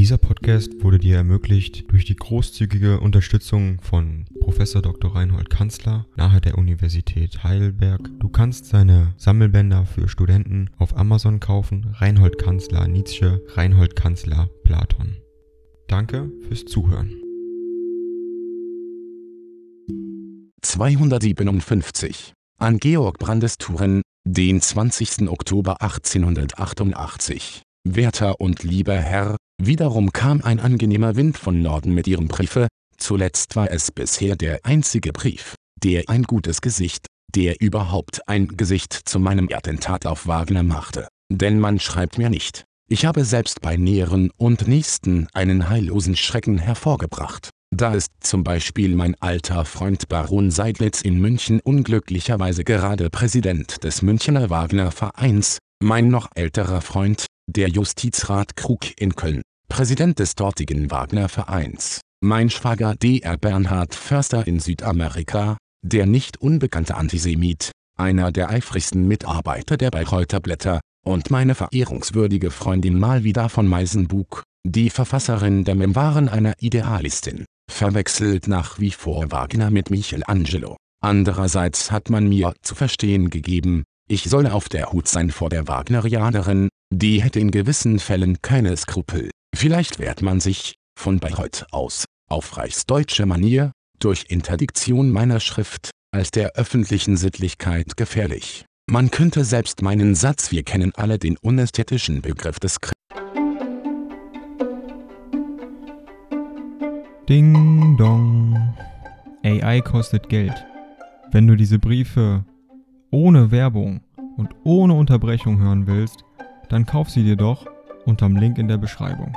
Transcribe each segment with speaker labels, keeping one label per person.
Speaker 1: Dieser Podcast wurde dir ermöglicht durch die großzügige Unterstützung von Professor Dr. Reinhold Kanzler nahe der Universität Heidelberg. Du kannst seine Sammelbänder für Studenten auf Amazon kaufen. Reinhold Kanzler Nietzsche, Reinhold Kanzler Platon. Danke fürs Zuhören.
Speaker 2: 257 an Georg Brandes Touren, den 20. Oktober 1888. Werter und lieber Herr, Wiederum kam ein angenehmer Wind von Norden mit ihrem Briefe, zuletzt war es bisher der einzige Brief, der ein gutes Gesicht, der überhaupt ein Gesicht zu meinem Attentat auf Wagner machte. Denn man schreibt mir nicht. Ich habe selbst bei Näheren und Nächsten einen heillosen Schrecken hervorgebracht. Da ist zum Beispiel mein alter Freund Baron Seidlitz in München unglücklicherweise gerade Präsident des Münchener Wagner Vereins, mein noch älterer Freund, der Justizrat Krug in Köln, Präsident des dortigen Wagner-Vereins, mein Schwager Dr. Bernhard Förster in Südamerika, der nicht unbekannte Antisemit, einer der eifrigsten Mitarbeiter der Bayreuther Blätter, und meine verehrungswürdige Freundin Malvida von Meisenbug, die Verfasserin der Memoiren einer Idealistin, verwechselt nach wie vor Wagner mit Michelangelo. Andererseits hat man mir zu verstehen gegeben, ich solle auf der Hut sein vor der Wagnerianerin, die hätte in gewissen Fällen keine Skrupel. Vielleicht wehrt man sich, von Bayreuth aus, auf reichsdeutsche Manier, durch Interdiktion meiner Schrift, als der öffentlichen Sittlichkeit gefährlich. Man könnte selbst meinen Satz Wir kennen alle den unästhetischen Begriff des Kr
Speaker 1: Ding dong. AI kostet Geld. Wenn du diese Briefe ohne Werbung und ohne Unterbrechung hören willst, dann kauf sie dir doch unterm Link in der Beschreibung.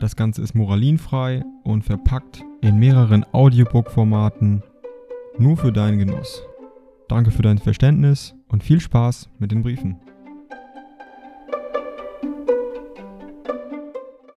Speaker 1: Das Ganze ist moralinfrei und verpackt in mehreren Audiobook-Formaten nur für deinen Genuss. Danke für dein Verständnis und viel Spaß mit den Briefen.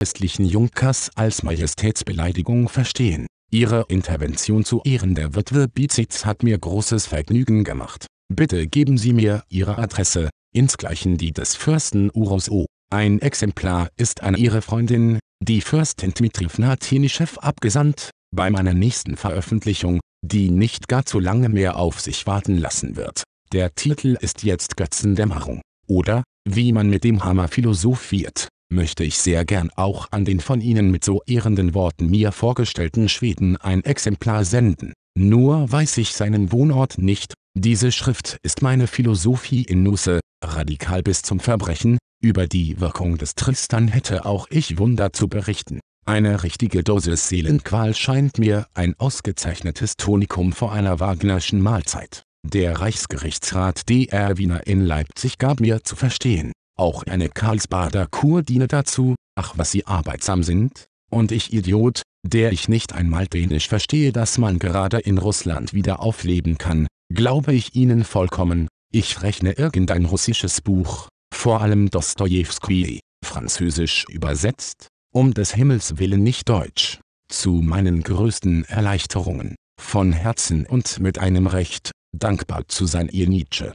Speaker 2: Westlichen Junkers als Majestätsbeleidigung verstehen. Ihre Intervention zu Ehren der Witwe Bizitz hat mir großes Vergnügen gemacht. Bitte geben Sie mir Ihre Adresse, insgleichen die des Fürsten Uros O. Ein Exemplar ist an Ihre Freundin, die Fürstin Dmitrivna Tenischew abgesandt, bei meiner nächsten Veröffentlichung, die nicht gar zu lange mehr auf sich warten lassen wird. Der Titel ist jetzt Götzendämmerung. Oder, wie man mit dem Hammer philosophiert, möchte ich sehr gern auch an den von Ihnen mit so ehrenden Worten mir vorgestellten Schweden ein Exemplar senden. Nur weiß ich seinen Wohnort nicht, diese Schrift ist meine Philosophie in Nusse, radikal bis zum Verbrechen, über die Wirkung des Tristan hätte auch ich Wunder zu berichten. Eine richtige Dosis Seelenqual scheint mir ein ausgezeichnetes Tonikum vor einer Wagnerschen Mahlzeit. Der Reichsgerichtsrat DR Wiener in Leipzig gab mir zu verstehen, auch eine Karlsbader Kur diene dazu, ach was sie arbeitsam sind, und ich Idiot, der ich nicht einmal Dänisch verstehe, dass man gerade in Russland wieder aufleben kann, glaube ich Ihnen vollkommen, ich rechne irgendein russisches Buch, vor allem Dostojewski, französisch übersetzt, um des Himmels willen nicht deutsch, zu meinen größten Erleichterungen, von Herzen und mit einem Recht, dankbar zu sein ihr Nietzsche.